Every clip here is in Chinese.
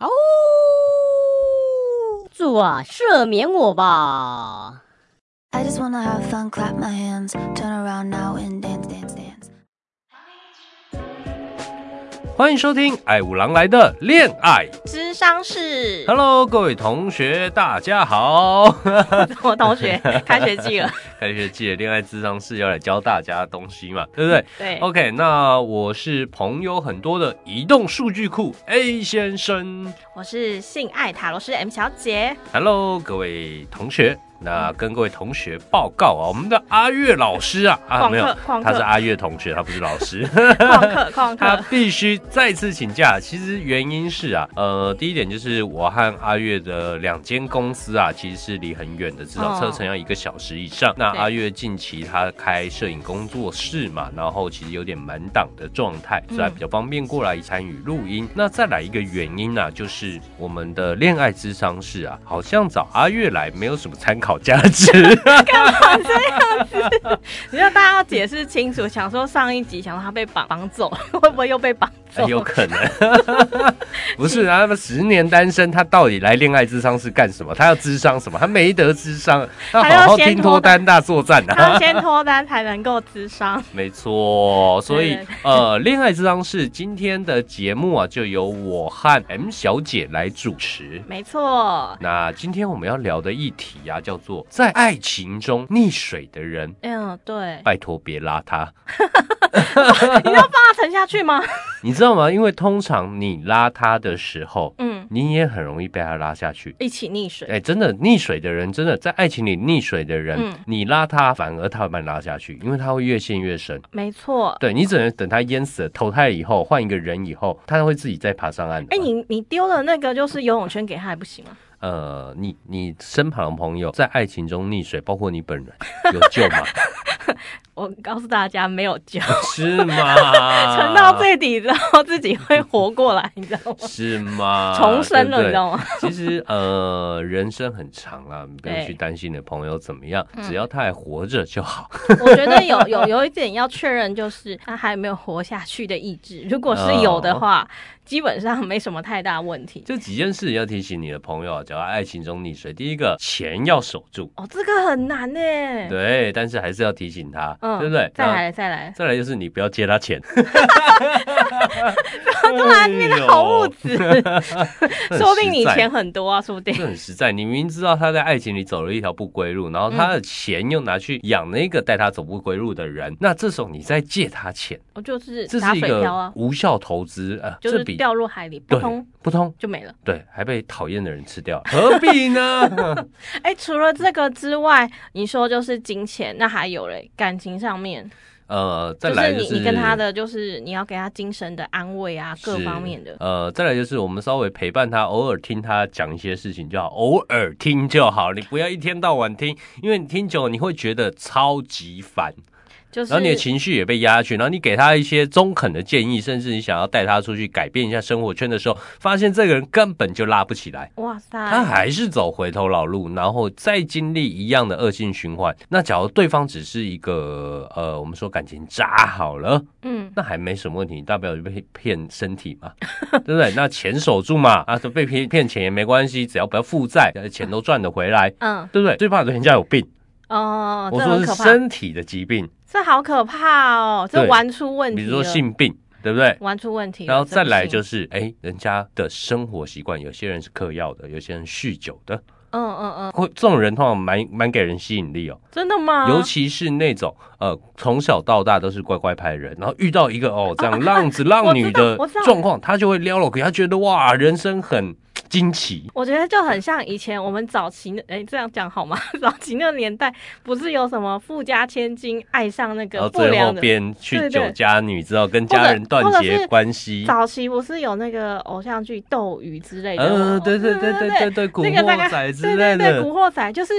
哦，主啊，赦免我吧！I just wanna have fun, clap my hands, turn around now and dance, dance, dance. 欢迎收听《爱五郎来的恋爱智商室》。Hello，各位同学，大家好。我同学，开学季了，开学季了，恋爱智商室要来教大家的东西嘛，对不对？对。OK，那我是朋友很多的移动数据库 A 先生，我是性爱塔罗师 M 小姐。Hello，各位同学。那跟各位同学报告啊，我们的阿月老师啊，啊没有，他是阿月同学，他不是老师。他必须再次请假。其实原因是啊，呃，第一点就是我和阿月的两间公司啊，其实是离很远的，至少车程要一个小时以上。哦、那阿月近期他开摄影工作室嘛，然后其实有点满档的状态，所以比较方便过来参与录音。嗯、那再来一个原因呢、啊，就是我们的恋爱智商室啊，好像找阿月来没有什么参考。好价值干嘛这样子？你要大家要解释清楚。想说上一集想说他被绑绑走，会不会又被绑走？有可能，不是啊？他们十年单身，他到底来恋爱智商是干什么？他要智商什么？他没得智商，他好好听脱单大作战啊！他先脱单才能够智商，没错。所以呃，恋爱智商是今天的节目啊，就由我和 M 小姐来主持，没错。那今天我们要聊的议题啊，叫做在爱情中溺水的人，嗯，对，拜托别拉他 你要帮他沉下去吗？你知道吗？因为通常你拉他的时候，嗯，你也很容易被他拉下去，一起溺水。哎、欸，真的溺水的人，真的在爱情里溺水的人，嗯，你拉他，反而他会把你拉下去，因为他会越陷越深。没错，对，你只能等他淹死了，投胎以后换一个人以后，他会自己再爬上岸。哎、欸，你你丢了那个就是游泳圈给他还不行吗？呃，你你身旁朋友在爱情中溺水，包括你本人，有救吗？我告诉大家，没有救，是吗？沉到最底之后，自己会活过来，你知道吗？是吗？重生了，对对，你知道吗？其实，呃，人生很长啊，你不用去担心你的朋友怎么样，只要他还活着就好。我觉得有有有一点要确认，就是他还有没有活下去的意志。如果是有的话。哦基本上没什么太大问题。这几件事要提醒你的朋友，只要爱情中溺水，第一个钱要守住哦，这个很难呢。对，但是还是要提醒他，嗯、对不对？再来，再来，再来就是你不要借他钱。突然变得好物质，说不定你钱很多啊，说不定。这很实在，你明明知道他在爱情里走了一条不归路，然后他的钱又拿去养那个带他走不归路的人，那这时候你再借他钱，我就是这是一个无效投资啊，就是。掉入海里，不通扑通就没了。对，还被讨厌的人吃掉了，何必呢？哎、欸，除了这个之外，你说就是金钱，那还有嘞？感情上面，呃，再来就是、就是、你你跟他的，就是你要给他精神的安慰啊，各方面的。呃，再来就是我们稍微陪伴他，偶尔听他讲一些事情就好，偶尔听就好，你不要一天到晚听，因为你听久了你会觉得超级烦。就是、然后你的情绪也被压下去，然后你给他一些中肯的建议，甚至你想要带他出去改变一下生活圈的时候，发现这个人根本就拉不起来。哇塞，他还是走回头老路，然后再经历一样的恶性循环。那假如对方只是一个呃，我们说感情渣好了，嗯，那还没什么问题，大不了就被骗身体嘛，对不对？那钱守住嘛，啊，被骗骗钱也没关系，只要不要负债，钱都赚得回来，嗯，对不对？最怕的人家有病哦，我说是身体的疾病。这好可怕哦！这玩出问题，比如说性病，对不对？玩出问题，然后再来就是，哎，人家的生活习惯，有些人是嗑药的，有些人酗酒的，嗯嗯嗯，会这种人通常蛮蛮给人吸引力哦。真的吗？尤其是那种呃从小到大都是乖乖牌人，然后遇到一个哦这样浪子 浪女的状况，他就会撩了，给他觉得哇，人生很。惊奇，我觉得就很像以前我们早期，哎、欸，这样讲好吗？早期那个年代不是有什么富家千金爱上那个不良的，变去酒家女之后跟家人断绝关系。早期不是有那个偶像剧《斗鱼》之类的？嗯，对对对对对对，古惑仔之类的。对对对，古惑仔就是。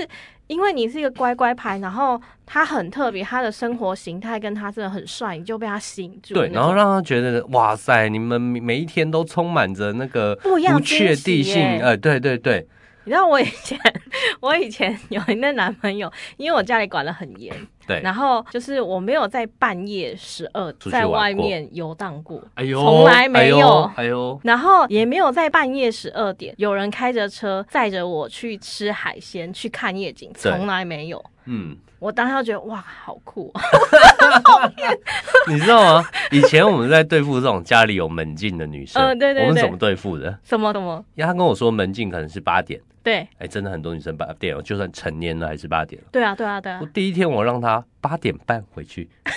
因为你是一个乖乖牌，然后他很特别，他的生活形态跟他真的很帅，你就被他吸引住。对，然后让他觉得哇塞，你们每一天都充满着那个不确定性。呃，对对对。你知道我以前 我以前有一个男朋友，因为我家里管得很严，对，然后就是我没有在半夜十二在外面游荡过，哎呦，从来没有，哎呦，然后也没有在半夜十二点有人开着车载着我去吃海鲜、去看夜景，从来没有，嗯。我当时觉得哇，好酷啊！你知道吗？以前我们在对付这种家里有门禁的女生，嗯，对对对，我们怎么对付的？什么什么？因为他跟我说门禁可能是八点，对，哎、欸，真的很多女生八点，就算成年了还是八点了。对啊，对啊，对啊。我第一天我让他八点半回去。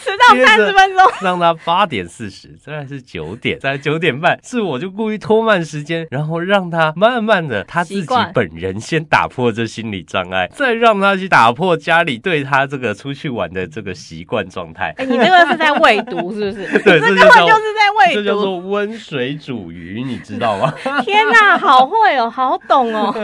迟到三十分钟，让他八点四十，再来是九点，再来九点半，是我就故意拖慢时间，然后让他慢慢的他自己本人先打破这心理障碍，再让他去打破家里对他这个出去玩的这个习惯状态。哎，你这个是在喂毒是不是？对，这根本就是在喂毒，这叫做温水煮鱼，你知道吗？天哪，好会哦，好懂哦，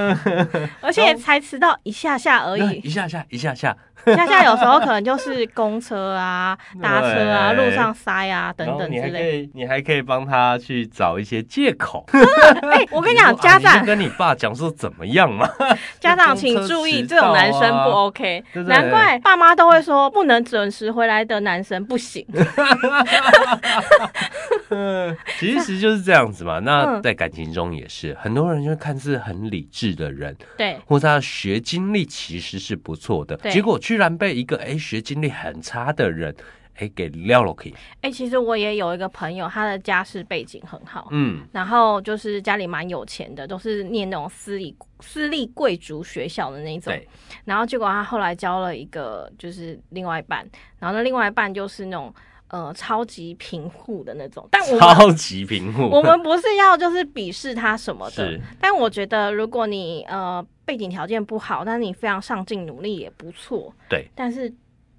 而且才迟到一下下而已，一下下，一下下。下下有时候可能就是公车啊、搭车啊、路上塞啊等等之类。你还可以，你还可以帮他去找一些借口。哎、欸，我跟你讲，家长、啊、跟你爸讲说怎么样嘛？家长请注意，这种男生不 OK。难怪爸妈都会说不能准时回来的男生不行。其实就是这样子嘛。那在感情中也是，很多人就看似很理智的人，对，或者他的学经历其实是不错的，结果去。居然被一个哎学经历很差的人哎给撂了可以哎，其实我也有一个朋友，他的家世背景很好，嗯，然后就是家里蛮有钱的，都是念那种私立私立贵族学校的那种，对。然后结果他后来交了一个就是另外一半，然后那另外一半就是那种呃超级贫户的那种，但我超级贫户，我们不是要就是鄙视他什么的，但我觉得如果你呃。背景条件不好，但是你非常上进努力也不错。对，但是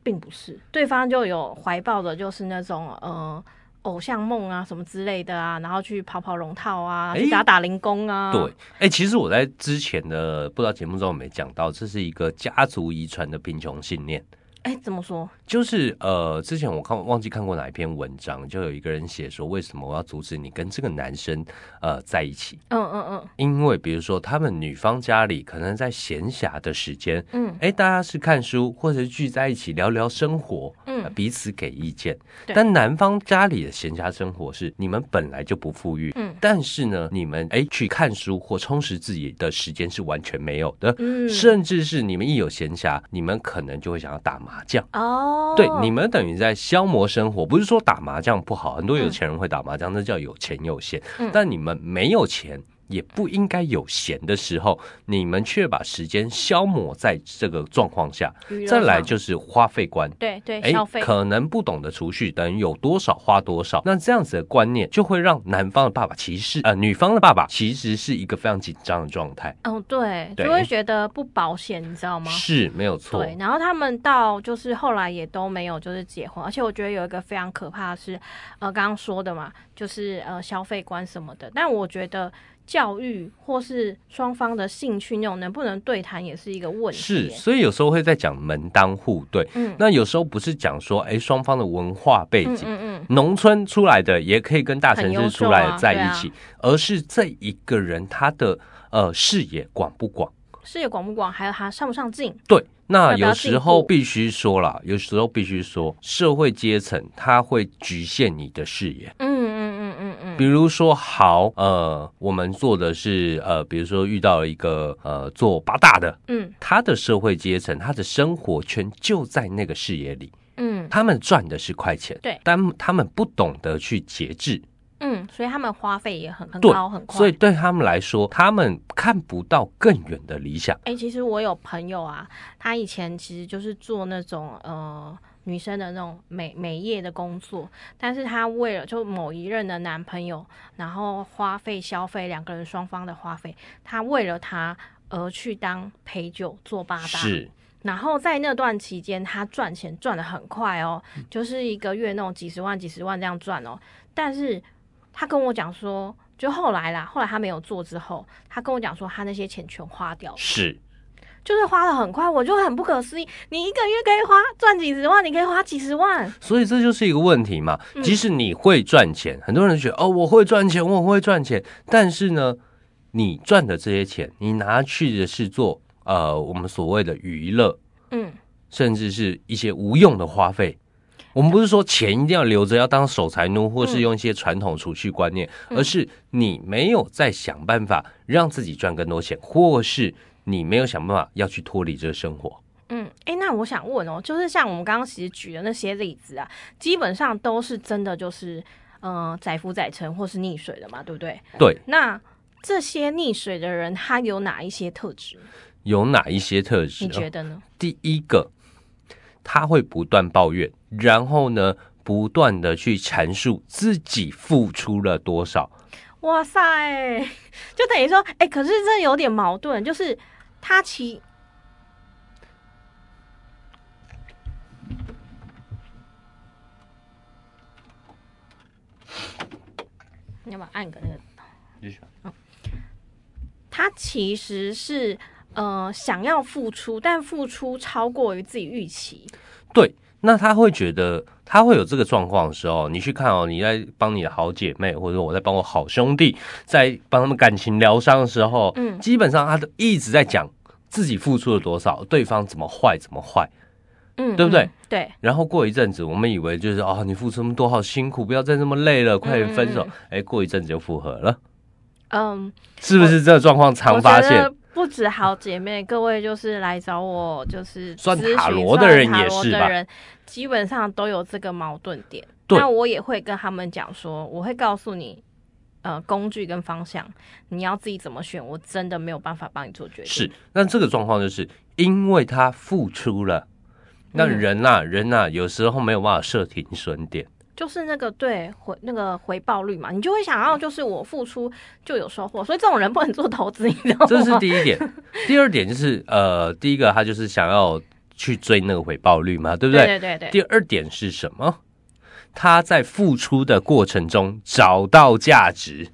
并不是对方就有怀抱的，就是那种呃偶像梦啊什么之类的啊，然后去跑跑龙套啊，欸、去打打零工啊。对，哎、欸，其实我在之前的不知道节目中有没有讲到，这是一个家族遗传的贫穷信念。哎、欸，怎么说？就是呃，之前我看忘记看过哪一篇文章，就有一个人写说，为什么我要阻止你跟这个男生呃在一起？嗯嗯嗯，因为比如说他们女方家里可能在闲暇的时间，嗯，哎、欸，大家是看书或者聚在一起聊聊生活，嗯、呃，彼此给意见。但男方家里的闲暇生活是你们本来就不富裕，嗯，但是呢，你们哎、欸、去看书或充实自己的时间是完全没有的，嗯，甚至是你们一有闲暇，你们可能就会想要打麻将。哦。对，你们等于在消磨生活，不是说打麻将不好，很多有钱人会打麻将，那叫有钱有闲。但你们没有钱。也不应该有闲的时候，你们却把时间消磨在这个状况下。再来就是花费观，对对，消费可能不懂得储蓄，等于有多少花多少。那这样子的观念就会让男方的爸爸其实呃女方的爸爸其实是一个非常紧张的状态。哦，对，就会觉得不保险，你知道吗？是没有错。对，然后他们到就是后来也都没有就是结婚，而且我觉得有一个非常可怕的是，呃，刚刚说的嘛，就是呃消费观什么的。但我觉得。教育或是双方的兴趣那种能不能对谈也是一个问题。是，所以有时候会在讲门当户对。嗯，那有时候不是讲说，哎、欸，双方的文化背景，嗯嗯，农、嗯、村出来的也可以跟大城市出来的在一起，啊啊、而是这一个人他的呃视野广不广，视野广不广，还有他上不上进。对，那有时候必须说了，有时候必须说，社会阶层他会局限你的视野。嗯。比如说，好，呃，我们做的是，呃，比如说遇到了一个，呃，做八大的，嗯，他的社会阶层，他的生活圈就在那个视野里，嗯，他们赚的是快钱，对，但他们不懂得去节制，嗯，所以他们花费也很很高很快，所以对他们来说，他们看不到更远的理想。哎、欸，其实我有朋友啊，他以前其实就是做那种，呃。女生的那种美美业的工作，但是她为了就某一任的男朋友，然后花费消费两个人双方的花费，她为了他而去当陪酒做八大，是。然后在那段期间，她赚钱赚的很快哦，就是一个月那种几十万几十万这样赚哦。但是她跟我讲说，就后来啦，后来她没有做之后，她跟我讲说，她那些钱全花掉了，是。就是花的很快，我就很不可思议。你一个月可以花赚几十万，你可以花几十万，所以这就是一个问题嘛。即使你会赚钱，嗯，很多人觉得哦，我会赚钱，我会赚钱，但是呢，你赚的这些钱，你拿去的是做呃我们所谓的娱乐，嗯，甚至是一些无用的花费。我们不是说钱一定要留着要当守财奴，或是用一些传统储蓄观念，而是你没有在想办法让自己赚更多钱，或是你没有想办法要去脱离这个生活。嗯，哎、欸，那我想问哦，就是像我们刚刚其实举的那些例子啊，基本上都是真的，就是嗯，载浮载沉或是溺水的嘛，对不对？对。那这些溺水的人，他有哪一些特质？有哪一些特质？你觉得呢？第一个，他会不断抱怨，然后呢，不断的去阐述自己付出了多少。哇塞，就等于说，哎、欸，可是这有点矛盾，就是他其。你要不要按个那个？嗯，他其实是呃想要付出，但付出超过于自己预期。对，那他会觉得他会有这个状况的时候，你去看哦，你在帮你的好姐妹，或者我在帮我好兄弟，在帮他们感情疗伤的时候，嗯，基本上他都一直在讲自己付出了多少，对方怎么坏怎么坏。嗯，对不对？嗯、对。然后过一阵子，我们以为就是哦，你付出那么多，好辛苦，不要再这么累了，快点分手。哎、嗯，过一阵子就复合了。嗯，是不是这个状况常发现？不止好姐妹，各位就是来找我，就是算塔罗的人也是吧，基本上都有这个矛盾点。对。那我也会跟他们讲说，我会告诉你，呃，工具跟方向，你要自己怎么选，我真的没有办法帮你做决定。是。那这个状况就是因为他付出了。那人呐、啊，人呐、啊，有时候没有办法设停损点，就是那个对回那个回报率嘛，你就会想要就是我付出就有收获，所以这种人不能做投资，你知道吗？这是第一点。第二点就是呃，第一个他就是想要去追那个回报率嘛，对不对？对对对。第二点是什么？他在付出的过程中找到价值。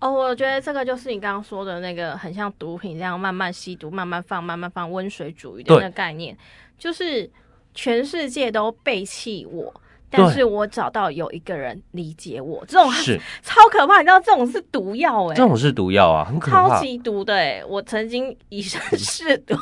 哦，我觉得这个就是你刚刚说的那个，很像毒品这样慢慢吸毒、慢慢放、慢慢放、温水煮鱼的那个概念。就是全世界都背弃我，但是我找到有一个人理解我，这种是 超可怕。你知道这种是毒药哎、欸，这种是毒药啊，很可怕，超级毒的哎、欸。我曾经以身试毒，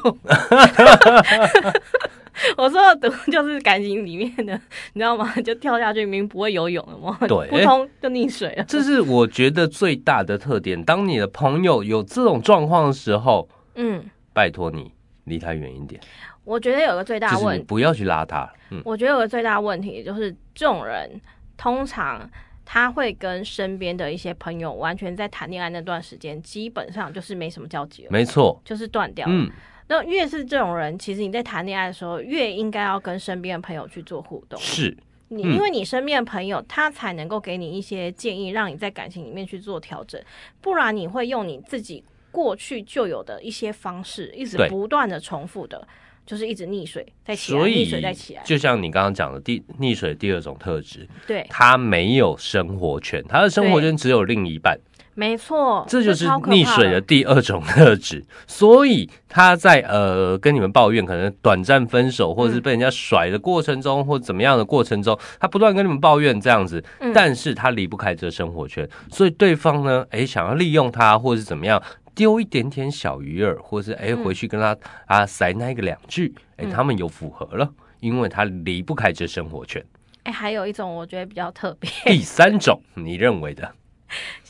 我说的毒 就是感情里面的，你知道吗？就跳下去，明明不会游泳了嘛，对，扑通就溺水了。这是我觉得最大的特点。当你的朋友有这种状况的时候，嗯，拜托你离他远一点。我觉得有个最大问题，不要去拉他。嗯，我觉得有个最大问题就是，这种人通常他会跟身边的一些朋友完全在谈恋爱那段时间，基本上就是没什么交集了。没错，就是断掉了。嗯，那越是这种人，其实你在谈恋爱的时候，越应该要跟身边的朋友去做互动。是你，因为你身边的朋友，他才能够给你一些建议，让你在感情里面去做调整。不然你会用你自己过去就有的一些方式，一直不断的重复的。就是一直溺水在起来，溺水在起来。就像你刚刚讲的第溺水第二种特质，对，他没有生活圈，他的生活圈只有另一半。没错，这就是溺水的第二种特质。所以他在呃跟你们抱怨可能短暂分手，或者是被人家甩的过程中，嗯、或怎么样的过程中，他不断跟你们抱怨这样子，嗯、但是他离不开这个生活圈，所以对方呢，哎，想要利用他，或者是怎么样。丢一点点小鱼饵，或是哎回去跟他、嗯、啊塞那个两句，哎，他们有符合了，嗯、因为他离不开这生活圈。哎，还有一种我觉得比较特别，第三种你认为的？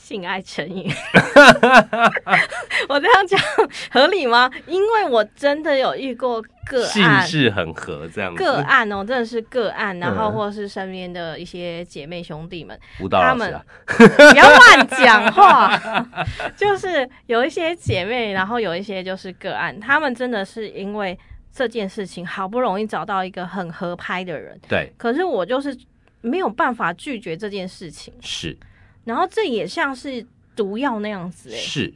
性爱成瘾，我这样讲合理吗？因为我真的有遇过个案，性是很合这样个案哦，真的是个案，然后或是身边的一些姐妹兄弟们，嗯、他们不要乱讲话，就是有一些姐妹，然后有一些就是个案，他们真的是因为这件事情好不容易找到一个很合拍的人，对，可是我就是没有办法拒绝这件事情，是。然后这也像是毒药那样子，哎，是，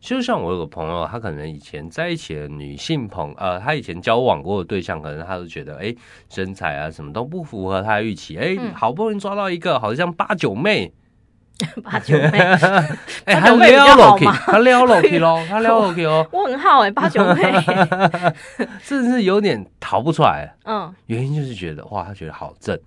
就像我有个朋友，他可能以前在一起的女性朋，呃，他以前交往过的对象，可能他都觉得，哎，身材啊什么都不符合他的预期，哎，好不容易抓到一个，好像八九妹，八九妹，哎，他撩了 K，他撩了 K 喽，他撩了 K 哦，我很好哎，八九妹，真的是有点逃不出来，嗯，原因就是觉得，哇，他觉得好正。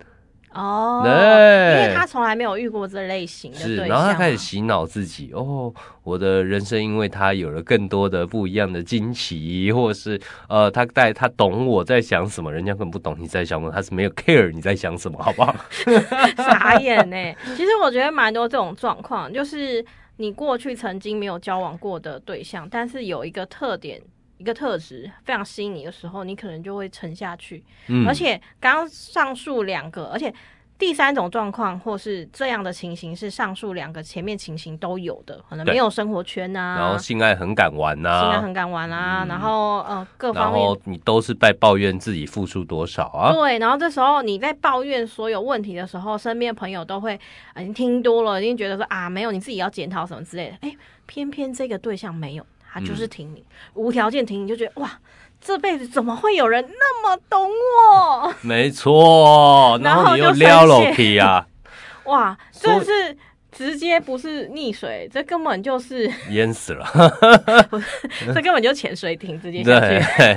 哦，对，因为他从来没有遇过这类型的是，然后他开始洗脑自己，哦，我的人生因为他有了更多的不一样的惊奇，或者是呃，他带他懂我在想什么，人家根本不懂你在想什么，他是没有 care 你在想什么，好不好？傻眼呢。其实我觉得蛮多这种状况，就是你过去曾经没有交往过的对象，但是有一个特点。一个特质非常吸引你的时候，你可能就会沉下去。嗯，而且刚刚上述两个，而且第三种状况或是这样的情形是上述两个前面情形都有的，可能没有生活圈呐、啊，然后性爱很敢玩呐、啊，性爱很敢玩啊，嗯、然后呃各方面，然后你都是在抱怨自己付出多少啊？对，然后这时候你在抱怨所有问题的时候，身边朋友都会啊，你听多了，一定觉得说啊，没有，你自己要检讨什么之类的。哎，偏偏这个对象没有。他就是挺你，嗯、无条件挺你，就觉得哇，这辈子怎么会有人那么懂我？没错，然后你又撩了皮啊！哇，这是直接不是溺水，这根本就是淹死了。这根本就潜水艇直接下去。对，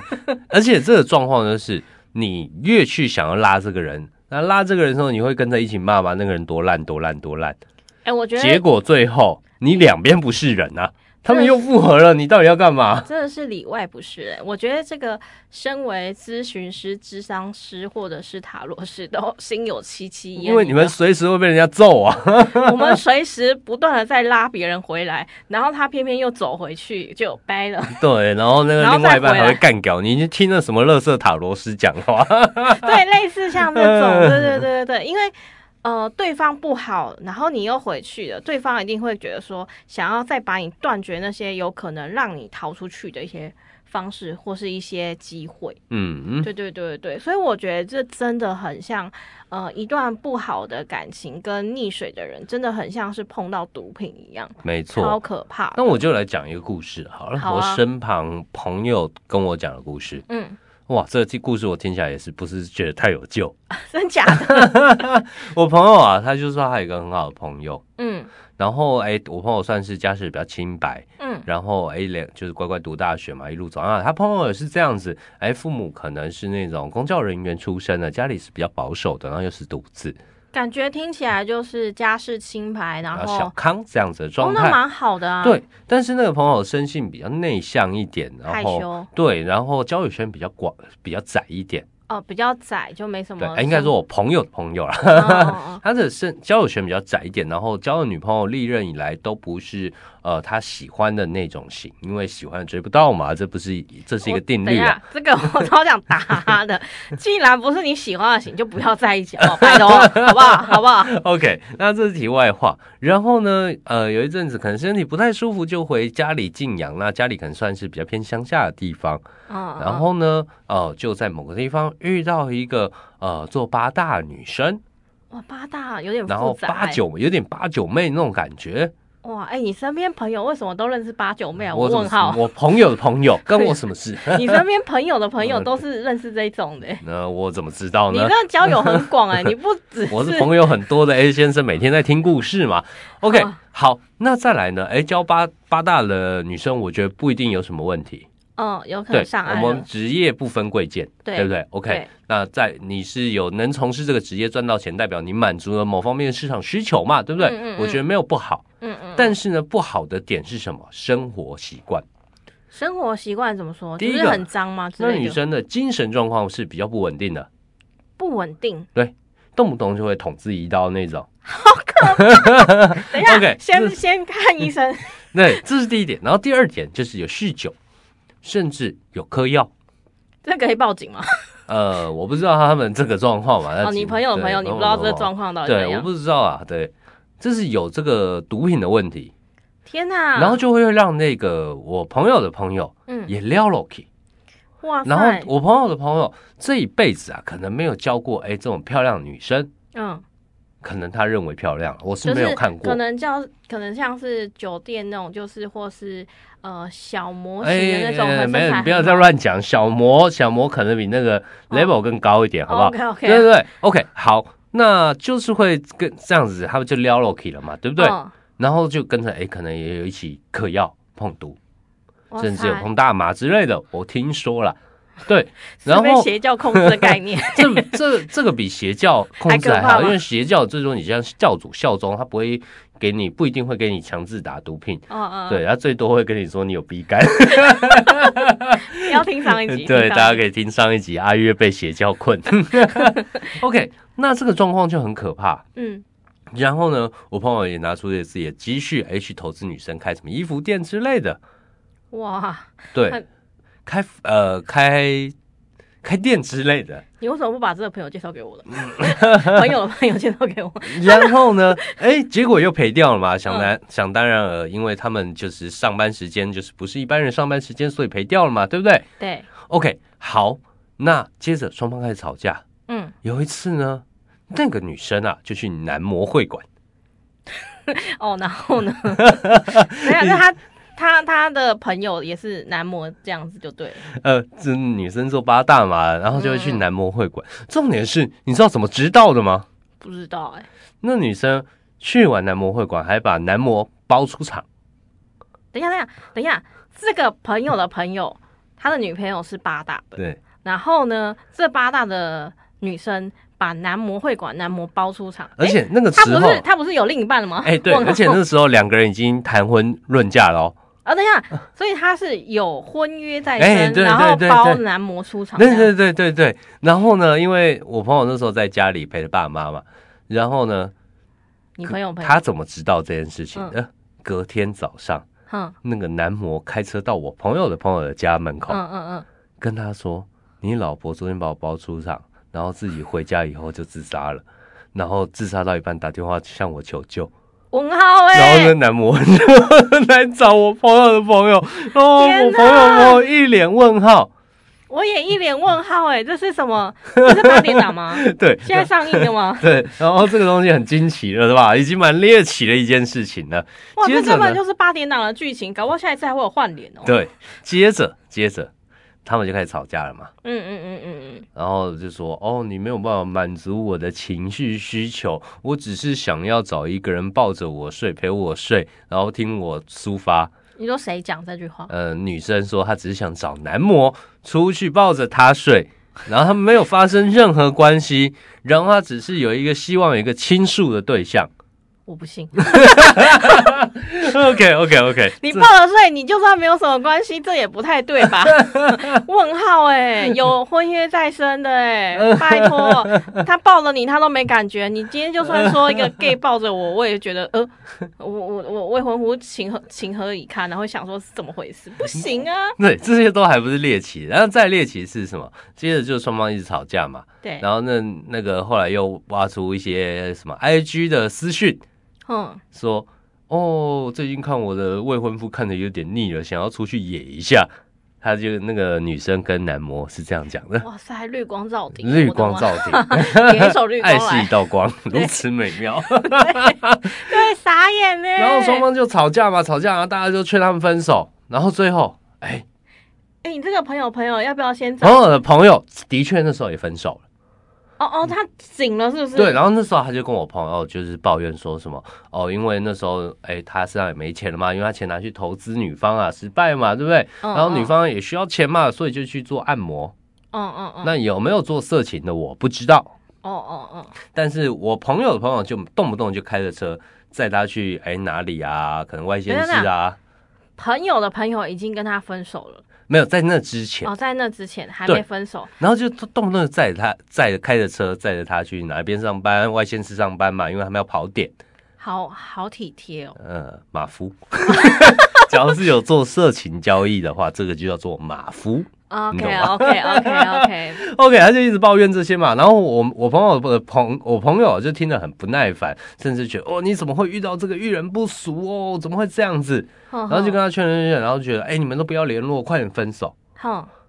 而且这个状况就是，你越去想要拉这个人，那拉这个人的时候，你会跟着一起骂骂那个人多烂多烂多烂。哎，我觉得结果最后你两边不是人啊。他们又复合了，你到底要干嘛？真的是里外不是人。我觉得这个身为咨询师、智商师或者是塔罗师都心有戚戚焉。因为你们随时会被人家揍啊！我们随时不断的在拉别人回来，然后他偏偏又走回去就掰了。对，然后那个 另外一半还会干掉你，你听了什么乐色塔罗师讲话？对，类似像这种，对对对对对，因为。呃，对方不好，然后你又回去了，对方一定会觉得说，想要再把你断绝那些有可能让你逃出去的一些方式或是一些机会。嗯嗯，对对对对，所以我觉得这真的很像，呃，一段不好的感情跟溺水的人，真的很像是碰到毒品一样，没错，超可怕。那我就来讲一个故事好了，好啊，我身旁朋友跟我讲的故事。嗯。哇，这个故事我听起来也是不是觉得太有救？真假的？我朋友啊，他就说他有一个很好的朋友，嗯，然后哎，我朋友算是家世比较清白，嗯，然后哎，两就是乖乖读大学嘛，一路走啊。他朋友也是这样子，哎，父母可能是那种公教人员出身的，家里是比较保守的，然后又是独子。感觉听起来就是家世清白，然后小康这样子的状态，哦，那蛮好的啊。对，但是那个朋友生性比较内向一点，然后害羞。对，然后交友圈比较广，比较窄一点。哦，比较窄就没什么。对，应该说我朋友的朋友啦，哦、他的生交友圈比较窄一点，然后交的女朋友历任以来都不是呃他喜欢的那种型，因为喜欢追不到嘛，这不是这是一个定律啊。这个我 超想打他的，既然不是你喜欢的型，就不要在一起哦，拜托，好不好？好不好？OK，那这是题外话。然后呢，呃，有一阵子可能身体不太舒服，就回家里静养。那家里可能算是比较偏乡下的地方。嗯，然后呢，哦、呃，就在某个地方遇到一个呃做八大女生，哇，八大有点复杂，然后八九有点八九妹那种感觉。哇，哎、欸，你身边朋友为什么都认识八九妹啊？我问号，我朋友的朋友跟我什么事？你身边朋友的朋友 都是认识这种的、欸？那我怎么知道呢？你这交友很广哎、欸，你不只是我是朋友很多的 A 先生，每天在听故事嘛。OK，好，好，那再来呢？哎、欸，交八八大的女生，我觉得不一定有什么问题。嗯，有可能上岸。我们职业不分贵贱，对，对不对？OK，对那在你是有能从事这个职业赚到钱，代表你满足了某方面的市场需求嘛，对不对？嗯嗯嗯，我觉得没有不好。嗯嗯。但是呢，不好的点是什么？生活习惯。生活习惯怎么说？第一个是很脏吗？那女生的精神状况是比较不稳定的。不稳定。对，动不动就会捅自己一刀那种。好可怕！等一下，OK，先先看医生。对，这是第一点。然后第二点就是有酗酒。甚至有嗑药，这可以报警吗？呃，我不知道他们这个状况嘛。哦，你朋友的朋友，你不知道这个状况到底怎样？对，我不知道啊。对，这是有这个毒品的问题。天哪！然后就会让那个我朋友的朋友，嗯，也撩了去。哇！然后我朋友的朋友这一辈子啊，可能没有交过哎这种漂亮的女生。嗯。可能他认为漂亮，我是没有看过。可能叫可能像是酒店那种，就是或是呃小模型的那种。欸欸、没有，你不要再乱讲。小模小模可能比那个 level 更高一点，哦、好不好？OK OK。对对对，OK 好，那就是会跟这样子，他们就撩 Loki 了嘛，对不对？哦、然后就跟着哎、欸，可能也有一起嗑药、碰毒，甚至有碰大麻之类的。我听说了。对，然后被邪教控制的概念，这这这个比邪教控制还好，因为邪教最终你像教主效忠，他不会给你，不一定会给你强制打毒品，哦哦，对，他最多会跟你说你有 B 肝。要听上一集，对，大家可以听上一集阿月被邪教困。OK，那这个状况就很可怕。嗯，然后呢，我朋友也拿出了自己的积蓄，哎，去投资女生开什么衣服店之类的。哇，对，开呃开开店之类的。你为什么不把这个朋友介绍给我了？朋友的朋友介绍给我。然后呢，哎，结果又赔掉了嘛？想当、嗯、想当然了，因为他们就是上班时间就是不是一般人上班时间，所以赔掉了嘛，对不对？对。OK，好，那接着双方开始吵架。嗯，有一次呢，那个女生啊就去男模会馆。哦，然后呢？没有，那他。他他的朋友也是男模，这样子就对了。呃，这女生做八大嘛，然后就会去男模会馆。嗯、重点是，你知道怎么知道的吗？不知道哎、欸。那女生去完男模会馆，还把男模包出场。等一下，等一下，等一下，这个朋友的朋友，他的女朋友是八大的。对。然后呢，这八大的女生。把男模会馆男模包出场，而且那个时候他不是他不是有另一半了吗？哎、欸，对，而且那个时候两个人已经谈婚论嫁了哦。啊，等一下，所以他是有婚约在身，然后包男模出场。对对对对对，然后呢，因为我朋友那时候在家里陪着爸妈嘛，然后呢，你朋友，他怎么知道这件事情的？嗯、隔天早上，嗯，那个男模开车到我朋友的朋友的家门口，嗯嗯嗯，跟他说：“你老婆昨天把我包出场。”然后自己回家以后就自杀了，然后自杀到一半打电话向我求救。问号哎、欸！然后那男模就 来找我朋友的朋友，哦，我朋友朋友一脸问号，我也一脸问号哎、欸，这是什么？这是八点档吗？对，现在上映的吗？对，然后这个东西很惊奇了，是吧？已经蛮猎奇的一件事情了。哇，这根本就是八点档的剧情，搞不好下一次还会有换脸哦。对，接着接着。他们就开始吵架了嘛，嗯嗯嗯嗯嗯，然后就说哦，你没有办法满足我的情绪需求，我只是想要找一个人抱着我睡，陪我睡，然后听我抒发。你说谁讲这句话？呃，女生说她只是想找男模出去抱着她睡，然后他们没有发生任何关系，然后她只是有一个希望有一个倾诉的对象。我不信。OK OK OK，你抱了睡，你就算没有什么关系，这也不太对吧？问号哎、欸，有婚约在身的哎、欸，拜托，他抱了你，他都没感觉。你今天就算说一个 gay 抱着我，我也觉得呃，我我我未婚夫情何情何以堪？然后想说是怎么回事？不行啊。对，这些都还不是猎奇，然后再猎奇是什么？接着就是双方一直吵架嘛。对，然后那那个后来又挖出一些什么 IG 的私讯。嗯，说哦，最近看我的未婚夫看的有点腻了，想要出去野一下。他就那个女生跟男模是这样讲的。哇塞，绿光照顶，绿光照顶，点一首绿 光，爱是一道光，如此美妙。对，对，傻眼呢。然后双方就吵架嘛，吵架，然后大家就劝他们分手。然后最后，哎，哎，你这个朋友朋友要不要先走？朋友的朋友的确那时候也分手了。哦哦，他醒了是不是？对，然后那时候他就跟我朋友就是抱怨说什么哦，因为那时候哎，他身上也没钱了嘛，因为他钱拿去投资女方啊，失败嘛，对不对？嗯、然后女方也需要钱嘛，所以就去做按摩。嗯嗯嗯。那有没有做色情的我不知道。哦哦哦。但是我朋友的朋友就动不动就开着车载他去哎哪里啊？可能外县市啊。朋友的朋友已经跟他分手了。没有在那之前。哦，在那之前还没分手，然后就动不动载着他，载着开着车载着他去哪边上班，外县市上班嘛，因为他们要跑点，好好体贴哦。呃，马夫，假如是有做色情交易的话，这个就叫做马夫。OK OK OK OK OK，他就一直抱怨这些嘛，然后我我朋友的朋我朋友就听得很不耐烦，甚至觉得哦，你怎么会遇到这个遇人不淑哦，怎么会这样子？然后就跟他劝劝劝，然后觉得哎，你们都不要联络，快点分手。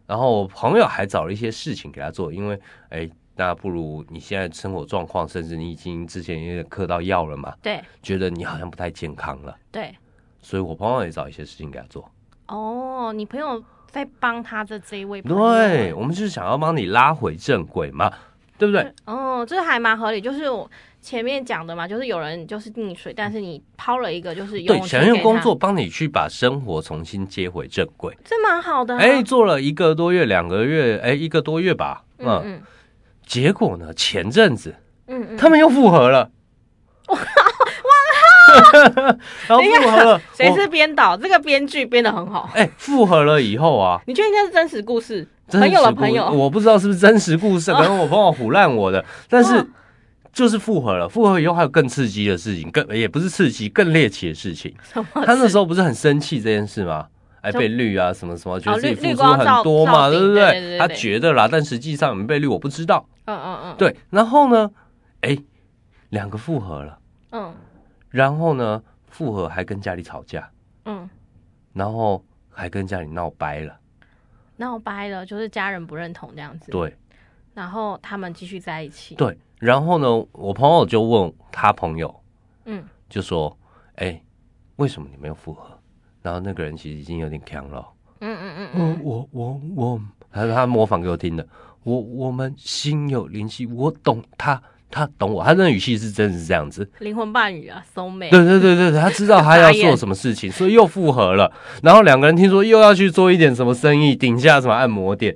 然后我朋友还找了一些事情给他做，因为哎，那不如你现在生活状况，甚至你已经之前有点嗑到药了嘛，对，觉得你好像不太健康了，对，所以我朋友也找一些事情给他做。哦，你朋友。在帮他的这一位朋友，对，我们就是想要帮你拉回正轨嘛，对不对？哦，这还蛮合理。就是我前面讲的嘛，就是有人就是溺水，但是你抛了一个就是对，想用工作帮你去把生活重新接回正轨，这蛮好的、啊。哎，做了一个多月、两个月，哎，一个多月吧，嗯，嗯嗯结果呢，前阵子，嗯嗯，他们又复合了。哇 然后复合了，谁是编导？这个编剧编的很好。哎，复合了以后啊，你觉得应该是真实故事？朋友的朋友，我不知道是不是真实故事，可能我朋友唬烂我的，但是。就是复合了，复合以后还有更刺激的事情，更也不是刺激，更猎奇的事情。他那时候不是很生气这件事吗？哎，被绿啊，什么什么，觉得自己付出很多嘛，对不对？他觉得啦，但实际上有没被绿我不知道。嗯嗯嗯，对。然后呢，哎，两个复合了。嗯。然后呢，复合还跟家里吵架。嗯。然后还跟家里闹掰了。闹掰了，就是家人不认同这样子。对。然后他们继续在一起。对。然后呢，我朋友就问他朋友，嗯，就说，哎，为什么你没有复合？然后那个人其实已经有点强了，嗯嗯嗯嗯，我我我，他说他模仿给我听的，我我们心有灵犀，我懂他，他懂我，他那语气是真的是这样子，灵魂伴侣啊，soul mate，对对对对，他知道他要做什么事情，所以又复合了。然后两个人听说又要去做一点什么生意，顶下什么按摩店，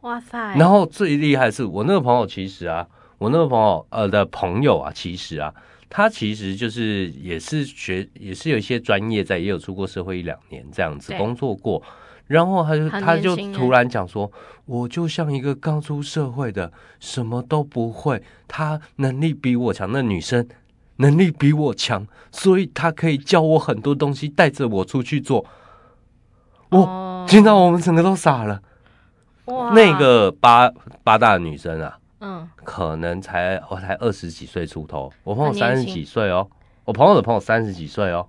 哇塞！然后最厉害的是我那个朋友，其实啊。我那个朋友呃的朋友啊，其实啊，他其实就是也是学，也是有一些专业在，也有出过社会一两年这样子工作过，然后他就他就突然讲说，我就像一个刚出社会的，什么都不会，他能力比我强，那女生能力比我强，所以他可以教我很多东西，带着我出去做。我听到我们整个都傻了，哇，那个八八大的女生啊。嗯，可能才我才二十几岁出头，我朋友三十几岁哦，我朋友的朋友三十几岁哦，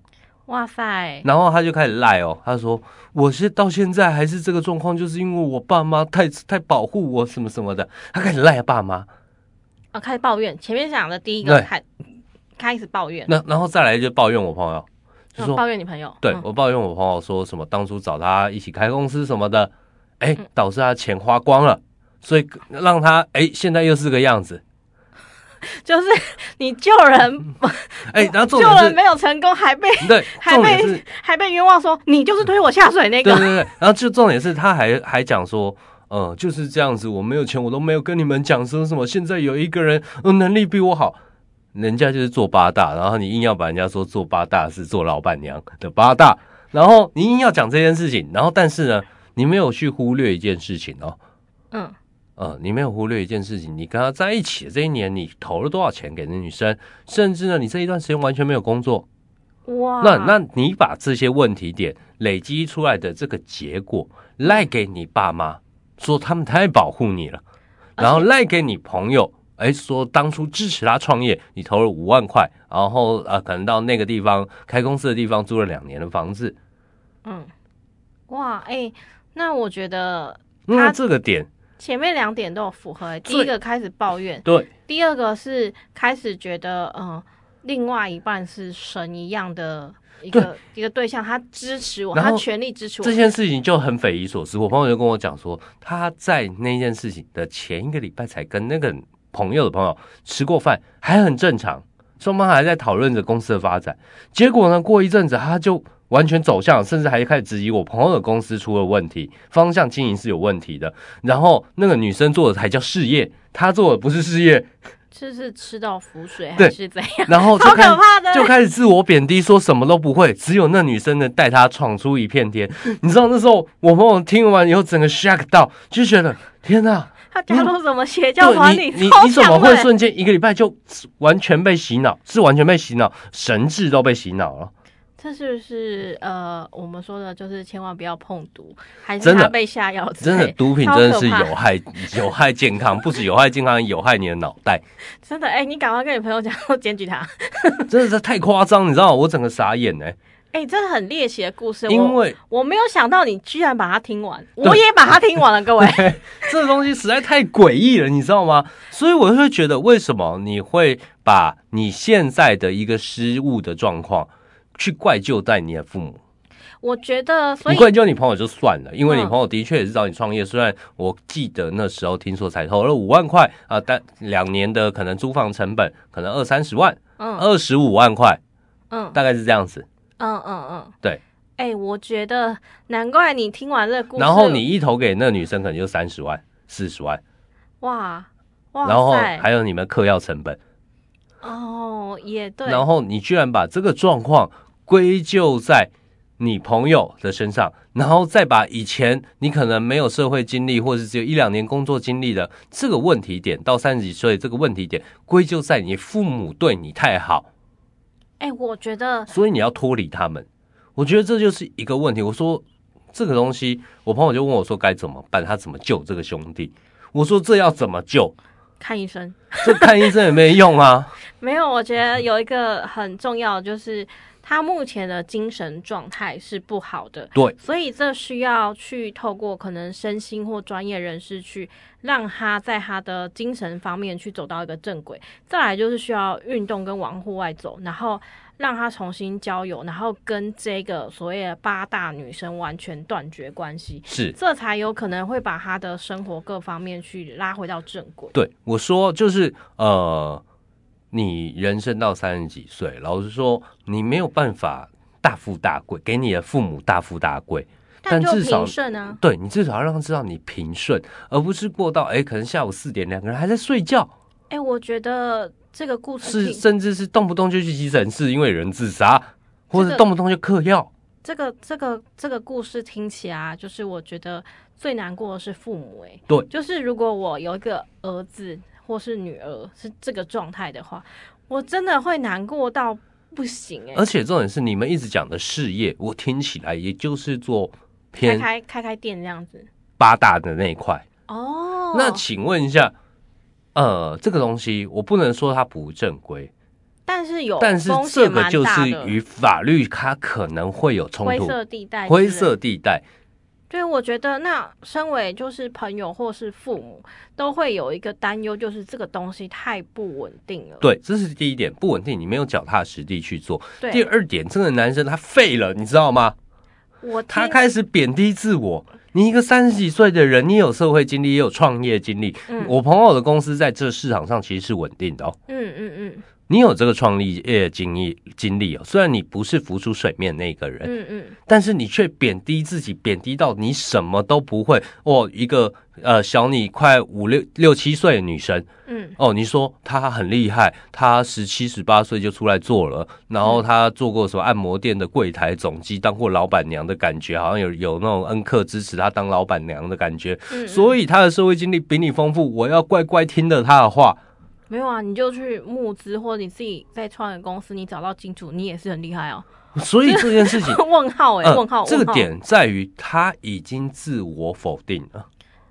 哇塞！然后他就开始赖哦，他说我是到现在还是这个状况，就是因为我爸妈太太保护我什么什么的，他开始赖爸妈，啊，开始抱怨。前面讲的第一个开开始抱怨，那然后再来就抱怨我朋友，就说抱怨你朋友，对我抱怨我朋友说什么当初找他一起开公司什么的，哎，导致他钱花光了。所以让他哎、欸，现在又是个样子，就是 你救人，哎、欸，然后救人没有成功，还被对，还被还被冤枉说你就是推我下水那个，对对对。然后就重点是他还还讲说，嗯，就是这样子，我没有钱，我都没有跟你们讲说什么。现在有一个人，嗯，能力比我好，人家就是做八大，然后你硬要把人家说做八大是做老板娘的八大，然后你硬要讲这件事情，然后但是呢，你没有去忽略一件事情哦，嗯。呃，你没有忽略一件事情，你跟他在一起的这一年，你投了多少钱给那女生？甚至呢，你这一段时间完全没有工作，哇！那那你把这些问题点累积出来的这个结果赖给你爸妈，说他们太保护你了，然后赖给你朋友，哎，说当初支持他创业，你投了五万块，然后呃，可能到那个地方开公司的地方租了两年的房子，嗯，哇，哎，那我觉得那这个点。前面两点都有符合，第一个开始抱怨，对，第二个是开始觉得，嗯、呃，另外一半是神一样的一个一个对象，他支持我，他全力支持我。这件事情就很匪夷所思。我朋友就跟我讲说，他在那件事情的前一个礼拜才跟那个朋友的朋友吃过饭，还很正常，双方还在讨论着公司的发展。结果呢，过一阵子他就。完全走向，甚至还开始质疑我朋友的公司出了问题，方向经营是有问题的。然后那个女生做的才叫事业，她做的不是事业，这是吃到浮水还是怎样？然后就开始就开始自我贬低，说什么都不会，只有那女生能带她闯出一片天。你知道那时候我朋友听完以后，整个 shock 到，就觉得天哪，他加入什么邪教团体？你你怎么会瞬间一个礼拜就完全被洗脑？是完全被洗脑，神智都被洗脑了。这是不是呃，我们说的就是千万不要碰毒，还是怕被下药？真的，毒品真的是有害，有害健康，不止有害健康，有害你的脑袋。真的，哎、欸，你赶快跟你朋友讲，我检举他。真的是太夸张，你知道吗？我整个傻眼 哎、欸！哎、欸，真的很猎奇的故事，因为我，我没有想到你居然把它听完，我也把它听完了，各位。这个东西实在太诡异了，你知道吗？所以我就会觉得，为什么你会把你现在的一个失误的状况？去怪就在你的父母，我觉得所以你怪就你朋友就算了，因为你朋友的确也是找你创业。嗯、虽然我记得那时候听说才投了五万块啊，但两年的可能租房成本可能二三十万，嗯，二十五万块，嗯，大概是这样子。嗯嗯嗯，对。哎、欸，我觉得难怪你听完这个故事，然后你一投给那女生可能就三十万、四十万，哇哇，然后还有你们嗑药成本。哦，也对。然后你居然把这个状况归咎在你朋友的身上，然后再把以前你可能没有社会经历，或者是只有一两年工作经历的这个问题点，到三十几岁这个问题点归咎在你父母对你太好。哎，我觉得，所以你要脱离他们。我觉得这就是一个问题。我说这个东西，我朋友就问我说该怎么办，他怎么救这个兄弟？我说这要怎么救？看医生，这看医生也没用啊。没有，我觉得有一个很重要的，就是他目前的精神状态是不好的。对，所以这需要去透过可能身心或专业人士去让他在他的精神方面去走到一个正轨。再来就是需要运动跟往户外走，然后。让他重新交友，然后跟这个所谓的八大女生完全断绝关系，是这才有可能会把他的生活各方面去拉回到正轨。对，我说就是呃，你人生到三十几岁，老实说，你没有办法大富大贵，给你的父母大富大贵，但至少对你至少要让他知道你平顺，而不是过到哎，可能下午四点两个人还在睡觉。哎，我觉得。这个故事是甚至是动不动就去急诊室，因为人自杀，或者动不动就嗑药。这个这个这个故事听起来，就是我觉得最难过的是父母。哎，对，就是如果我有一个儿子或是女儿是这个状态的话，我真的会难过到不行。哎，而且重点是你们一直讲的事业，我听起来也就是做偏开开开开店这样子八大的那一块。哦，那请问一下。呃，这个东西我不能说它不正规，但是有，但是这个就是与法律它可能会有冲突，灰色地带，灰色地带。对，我觉得那身为就是朋友或是父母，都会有一个担忧，就是这个东西太不稳定了。对，这是第一点，不稳定，你没有脚踏实地去做。对，第二点，这个男生他废了，你知道吗？我他开始贬低自我。你一个三十几岁的人，你有社会经历，也有创业经历。嗯，我朋友的公司在这市场上其实是稳定的哦。嗯嗯嗯，你有这个创立业经历经历哦，虽然你不是浮出水面那个人，嗯嗯，但是你却贬低自己，贬低到你什么都不会。哦，一个呃小你快五六六七岁的女生，嗯，哦，你说她很厉害，她十七十八岁就出来做了，然后她做过什么按摩店的柜台总机，当过老板娘的感觉，好像有有那种恩客支持她当老板娘的感觉，嗯嗯，所以她的社会经历比你丰富，我要乖乖听了她的话。没有啊，你就去募资，或者你自己在创业公司，你找到金主，你也是很厉害哦。所以这件事情，问号哎、欸，问号、呃。这个点在于他已经自我否定了。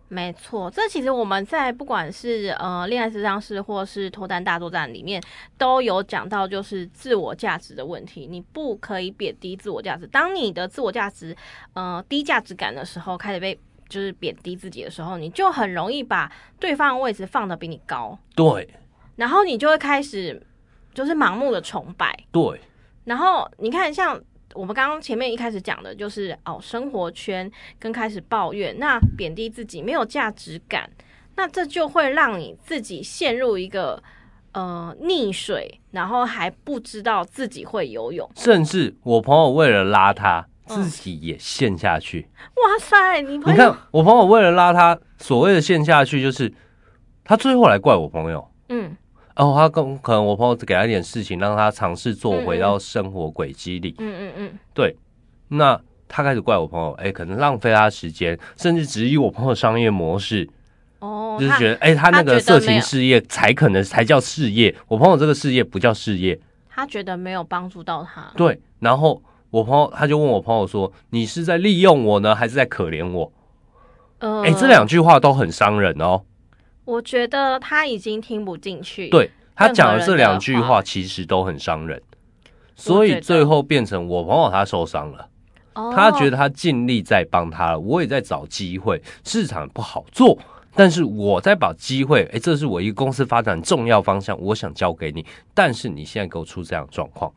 没错，这其实我们在不管是呃恋爱时尚室或是脱单大作战里面都有讲到，就是自我价值的问题。你不可以贬低自我价值。当你的自我价值呃低价值感的时候，开始被就是贬低自己的时候，你就很容易把对方的位置放的比你高。对。然后你就会开始，就是盲目的崇拜。对。然后你看，像我们刚刚前面一开始讲的，就是哦，生活圈跟开始抱怨，那贬低自己，没有价值感，那这就会让你自己陷入一个呃溺水，然后还不知道自己会游泳。甚至我朋友为了拉他，自己也陷下去。嗯、哇塞，你朋友，你看我朋友为了拉他，所谓的陷下去，就是他最后来怪我朋友。嗯。哦，他跟可能我朋友给他一点事情，让他尝试做回到生活轨迹里。嗯嗯嗯，对。那他开始怪我朋友，哎、欸，可能浪费他时间，甚至质疑我朋友商业模式。哦，就是觉得，哎、欸，他那个色情事业才可能才叫事业，我朋友这个事业不叫事业。他觉得没有帮助到他。对。然后我朋友他就问我朋友说：“你是在利用我呢，还是在可怜我？”呃，哎、欸，这两句话都很伤人哦。我觉得他已经听不进去。对，他讲的这两句话，其实都很伤人，所以最后变成我朋友他受伤了。他觉得他尽力在帮他了，我也在找机会，市场不好做，但是我在把机会，哎，这是我一个公司发展重要方向，我想交给你，但是你现在给我出这样的状况。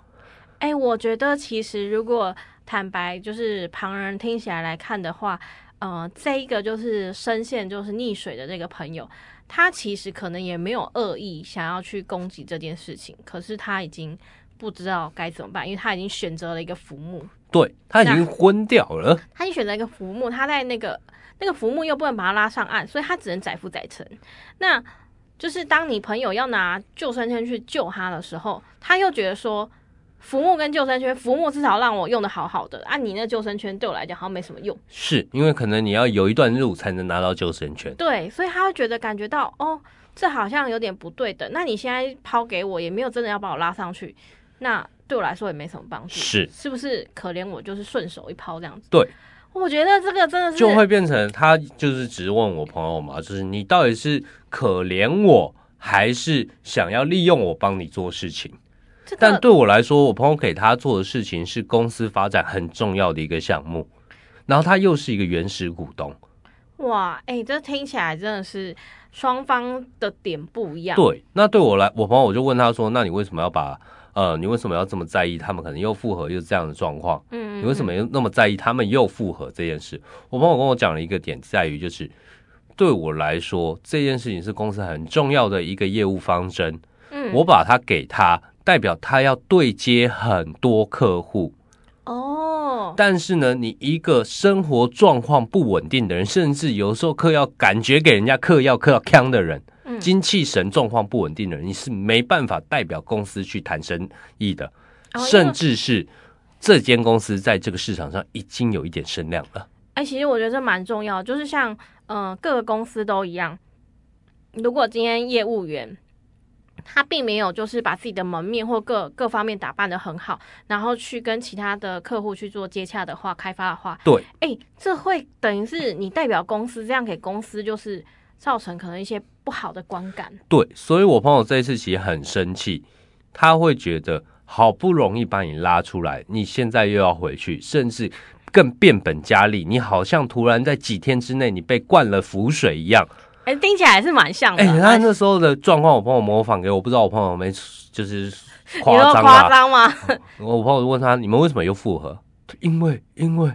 哎，我觉得其实如果坦白，就是旁人听起来来看的话，呃，这一个就是深陷就是溺水的这个朋友，他其实可能也没有恶意想要去攻击这件事情，可是他已经不知道该怎么办，因为他已经选择了一个浮木，对，他已经昏掉了，他已经选择一个浮木，他在那个那个浮木又不能把他拉上岸，所以他只能载浮载沉。那就是当你朋友要拿救生圈去救他的时候，他又觉得说。浮木跟救生圈，浮木至少让我用的好好的，啊，你那救生圈对我来讲好像没什么用。是因为可能你要有一段路才能拿到救生圈。对，所以他会觉得感觉到哦，这好像有点不对的。那你现在抛给我，也没有真的要把我拉上去，那对我来说也没什么帮助。是，是不是可怜我就是顺手一抛这样子？对，我觉得这个真的是就会变成他就是只问我朋友嘛，就是你到底是可怜我，还是想要利用我帮你做事情？但对我来说，我朋友给他做的事情是公司发展很重要的一个项目，然后他又是一个原始股东。哇，哎、欸，这听起来真的是双方的点不一样。对，那对我来，我朋友我就问他说：“那你为什么要把呃，你为什么要这么在意他们可能又复合又是这样的状况？嗯，嗯，嗯，你为什么又那么在意他们又复合这件事？”我朋友跟我讲了一个点，在于就是对我来说，这件事情是公司很重要的一个业务方针。嗯，我把它给他。代表他要对接很多客户哦，但是呢，你一个生活状况不稳定的人，甚至有时候嗑药感觉给人家嗑药嗑到呛的人，嗯，精气神状况不稳定的人，你是没办法代表公司去谈生意的，哦，甚至是这间公司在这个市场上已经有一点声量了。哎，其实我觉得这蛮重要，就是像嗯，呃，各个公司都一样，如果今天业务员。他并没有就是把自己的门面或各各方面打扮的很好，然后去跟其他的客户去做接洽的话，开发的话，对，哎，这会等于是你代表公司，这样给公司就是造成可能一些不好的观感。对，所以我朋友这一次其实很生气，他会觉得好不容易把你拉出来，你现在又要回去，甚至更变本加厉，你好像突然在几天之内你被灌了浮水一样。哎、欸，听起来还是蛮像的。哎、欸，他那时候的状况，我朋友模仿给我，不知道我朋友没就是夸张？夸张吗？我朋友问他：“你们为什么又复合？”因为，因为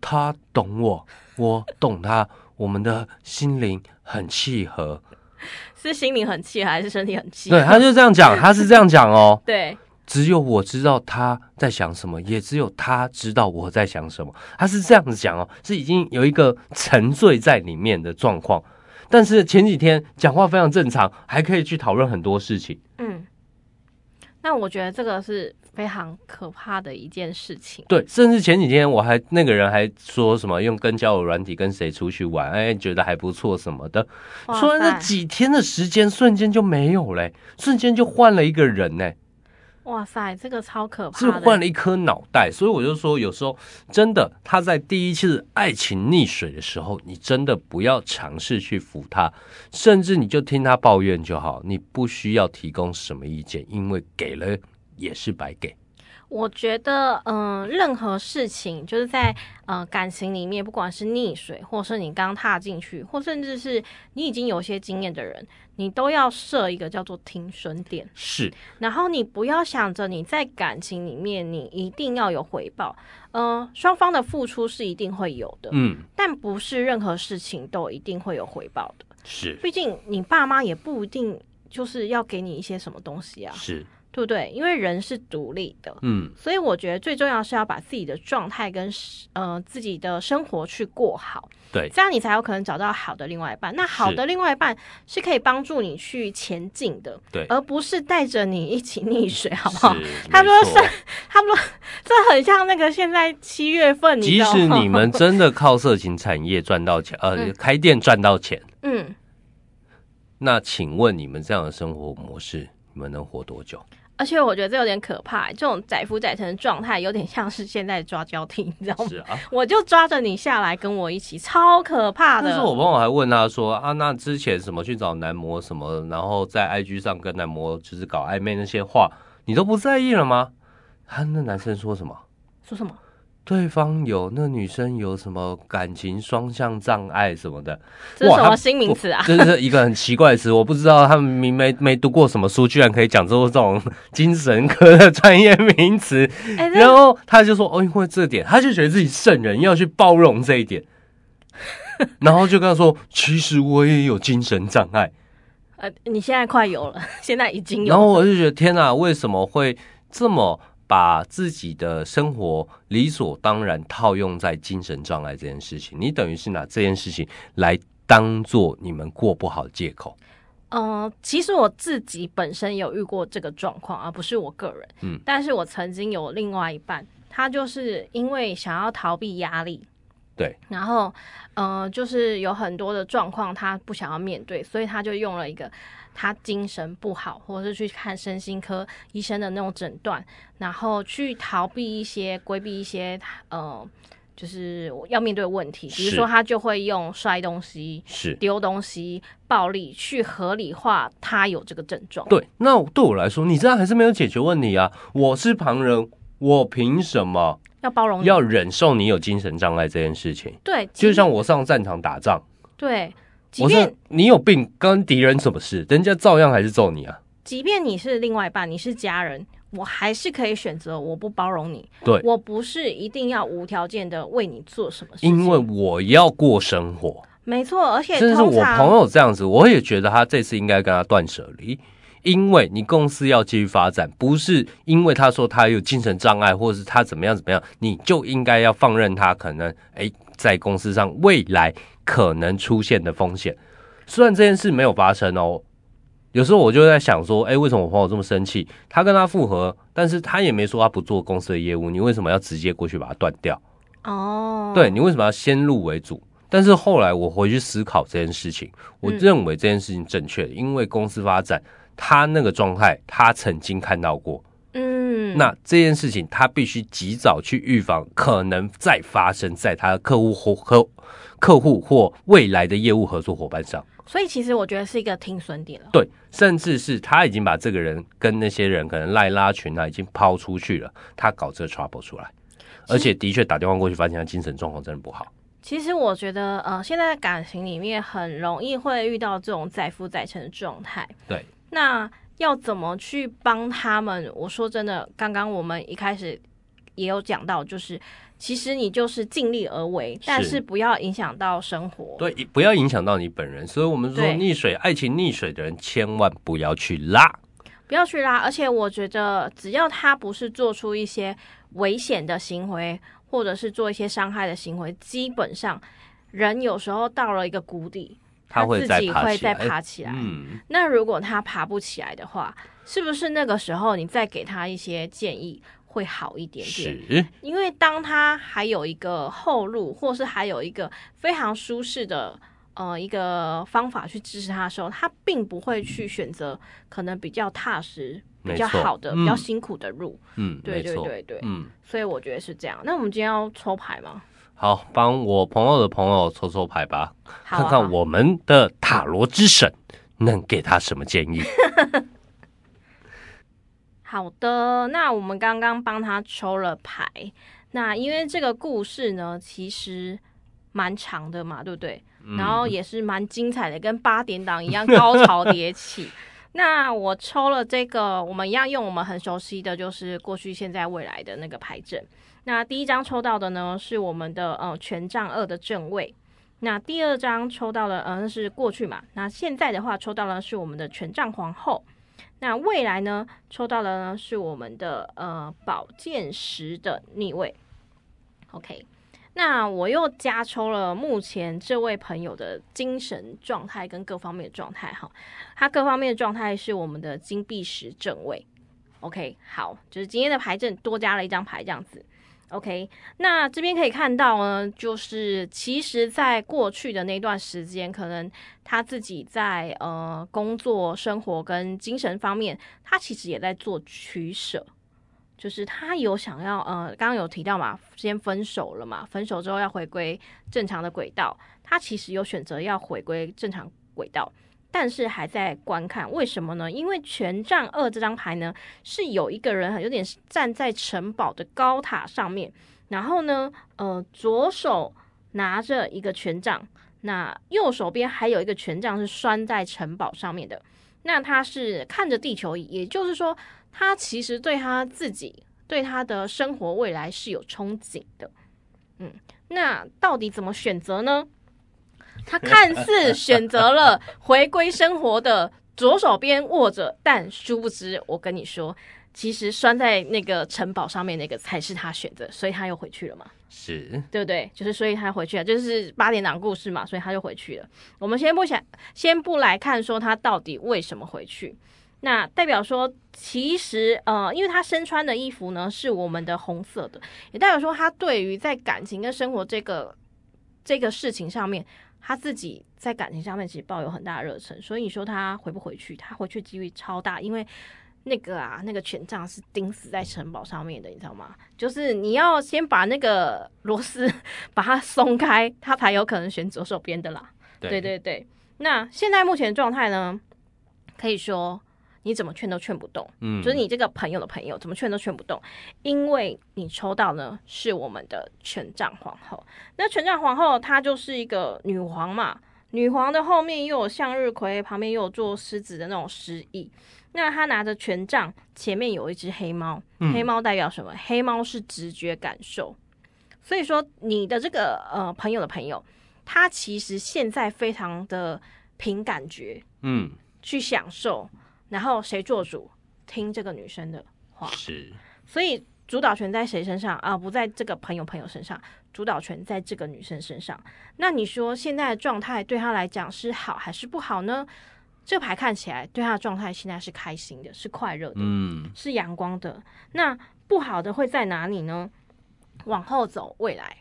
他懂我，我懂他，我们的心灵很契合。是心灵很契合，还是身体很契合？对，他就这样讲，他是这样讲哦。对，只有我知道他在想什么，也只有他知道我在想什么。他是这样子讲哦，是已经有一个沉醉在里面的状况。但是前几天讲话非常正常，还可以去讨论很多事情。嗯，那我觉得这个是非常可怕的一件事情。对，甚至前几天我还那个人还说什么用跟交友软体跟谁出去玩，哎，觉得还不错什么的。说那几天的时间瞬间就没有嘞，瞬间就换了一个人呢。哇塞，这个超可怕！是换了一颗脑袋，所以我就说，有时候真的，他在第一次爱情溺水的时候，你真的不要尝试去扶他，甚至你就听他抱怨就好，你不需要提供什么意见，因为给了也是白给。我觉得，嗯、呃，任何事情就是在呃感情里面，不管是溺水，或是你刚踏进去，或甚至是你已经有些经验的人，你都要设一个叫做停损点。是，然后你不要想着你在感情里面你一定要有回报，嗯、呃，双方的付出是一定会有的，嗯，但不是任何事情都一定会有回报的。是，毕竟你爸妈也不一定就是要给你一些什么东西啊。是。对不对？因为人是独立的，嗯，所以我觉得最重要是要把自己的状态跟呃自己的生活去过好，对，这样你才有可能找到好的另外一半。那好的另外一半是可以帮助你去前进的，对，而不是带着你一起溺水，好不好？他说是，他说这很像那个现在七月份，即使你们真的靠色情产业赚到钱，呃，嗯、开店赚到钱，嗯，那请问你们这样的生活模式，你们能活多久？而且我觉得这有点可怕，这种载浮载沉的状态有点像是现在抓交替，你知道吗？是啊，我就抓着你下来跟我一起，超可怕的。但是我朋友还问他说啊，那之前什么去找男模什么，然后在 IG 上跟男模就是搞暧昧那些话，你都不在意了吗？他那男生说什么？说什么？对方有那女生有什么感情双向障碍什么的，这是什么新名词啊？这是一个很奇怪的词，我不知道他们明没没读过什么书，居然可以讲出这种精神科的专业名词。欸、然后他就说：“哦，因为这点，他就觉得自己圣人要去包容这一点。”然后就跟他说：“其实我也有精神障碍。”呃，你现在快有了，现在已经有。然后我就觉得天哪，为什么会这么？把自己的生活理所当然套用在精神障碍这件事情，你等于是拿这件事情来当做你们过不好的借口。嗯、呃，其实我自己本身有遇过这个状况，而不是我个人。嗯，但是我曾经有另外一半，他就是因为想要逃避压力，对，然后，呃，就是有很多的状况他不想要面对，所以他就用了一个。他精神不好，或者是去看身心科医生的那种诊断，然后去逃避一些、规避一些，呃，就是要面对的问题。比如说，他就会用摔东西、是丢东西、暴力去合理化他有这个症状。对，那对我来说，你这样还是没有解决问题啊！我是旁人，我凭什么要包容、要忍受你有精神障碍这件事情？对，就像我上战场打仗，对。我说你有病，跟敌人什么事？人家照样还是揍你啊！即便你是另外一半，你是家人，我还是可以选择我不包容你。对，我不是一定要无条件的为你做什么事，因为我要过生活。没错，而且甚至是我朋友这样子，我也觉得他这次应该跟他断舍离，因为你公司要继续发展，不是因为他说他有精神障碍，或者是他怎么样怎么样，你就应该要放任他可能哎在公司上未来。可能出现的风险，虽然这件事没有发生哦，有时候我就在想说，哎，为什么我朋友这么生气？他跟他复合，但是他也没说他不做公司的业务，你为什么要直接过去把它断掉？哦，对，你为什么要先入为主？但是后来我回去思考这件事情，我认为这件事情正确的，因为公司发展，他那个状态，他曾经看到过。嗯，那这件事情他必须及早去预防，可能再发生在他的客户或客。客户或未来的业务合作伙伴上，所以其实我觉得是一个停损点了。对，甚至是他已经把这个人跟那些人可能赖拉群啊，已经抛出去了，他搞这个 trouble 出来，而且的确打电话过去，发现他精神状况真的不好。其实我觉得，呃，现在感情里面很容易会遇到这种载浮载沉的状态。对，那要怎么去帮他们？我说真的，刚刚我们一开始也有讲到，就是。其实你就是尽力而为，但是不要影响到生活。对，不要影响到你本人。所以我们说，溺水、爱情溺水的人，千万不要去拉，不要去拉。而且我觉得，只要他不是做出一些危险的行为，或者是做一些伤害的行为，基本上人有时候到了一个谷底，他自己会再爬起来。嗯，那如果他爬不起来的话，是不是那个时候你再给他一些建议？会好一点点，是因为当他还有一个后路，或是还有一个非常舒适的呃一个方法去支持他的时候，他并不会去选择可能比较踏实、比较好的、嗯、比较辛苦的路。嗯，对对对对，嗯，所以我觉得是这样。那我们今天要抽牌吗？好，帮我朋友的朋友抽抽牌吧，啊、看看我们的塔罗之神能给他什么建议。好的，那我们刚刚帮他抽了牌，那因为这个故事呢，其实蛮长的嘛，对不对？嗯、然后也是蛮精彩的，跟八点档一样高潮迭起。那我抽了这个，我们一样用我们很熟悉的就是过去、现在、未来的那个牌阵。那第一张抽到的呢是我们的呃权杖二的正位，那第二张抽到的呃是过去嘛，那现在的话抽到的是我们的权杖皇后。那未来呢？抽到的呢是我们的呃宝剑十的逆位。OK，那我又加抽了目前这位朋友的精神状态跟各方面的状态哈，他各方面的状态是我们的金币十正位。OK，好，就是今天的牌阵多加了一张牌这样子。OK，那这边可以看到呢，就是其实，在过去的那段时间，可能他自己在呃工作、生活跟精神方面，他其实也在做取舍。就是他有想要呃，刚刚有提到嘛，先分手了嘛，分手之后要回归正常的轨道，他其实有选择要回归正常轨道。但是还在观看，为什么呢？因为权杖二这张牌呢，是有一个人有点站在城堡的高塔上面，然后呢，呃，左手拿着一个权杖，那右手边还有一个权杖是拴在城堡上面的。那他是看着地球，也就是说，他其实对他自己、对他的生活未来是有憧憬的。嗯，那到底怎么选择呢？他看似选择了回归生活的左手边握着，但殊不知，我跟你说，其实拴在那个城堡上面那个才是他选择，所以他又回去了嘛？是，对不对？就是所以他回去了，就是八点档故事嘛，所以他就回去了。我们先不想，先不来看说他到底为什么回去，那代表说，其实呃，因为他身穿的衣服呢是我们的红色的，也代表说他对于在感情跟生活这个这个事情上面。他自己在感情上面其实抱有很大的热忱，所以你说他回不回去？他回去几率超大，因为那个啊，那个权杖是钉死在城堡上面的，你知道吗？就是你要先把那个螺丝 把它松开，他才有可能选左手边的啦。对，对对对。那现在目前的状态呢？可以说。你怎么劝都劝不动，嗯，就是你这个朋友的朋友怎么劝都劝不动，因为你抽到呢是我们的权杖皇后。那权杖皇后她就是一个女皇嘛，女皇的后面又有向日葵，旁边又有做狮子的那种诗意。那她拿着权杖，前面有一只黑猫，嗯，黑猫代表什么？黑猫是直觉感受，所以说你的这个呃朋友的朋友，他其实现在非常的凭感觉，嗯，去享受。然后谁做主，听这个女生的话，是，所以主导权在谁身上啊？不在这个朋友朋友身上，主导权在这个女生身上。那你说现在的状态对她来讲是好还是不好呢？这牌看起来对她的状态现在是开心的，是快乐的，嗯，是阳光的。那不好的会在哪里呢？往后走，未来，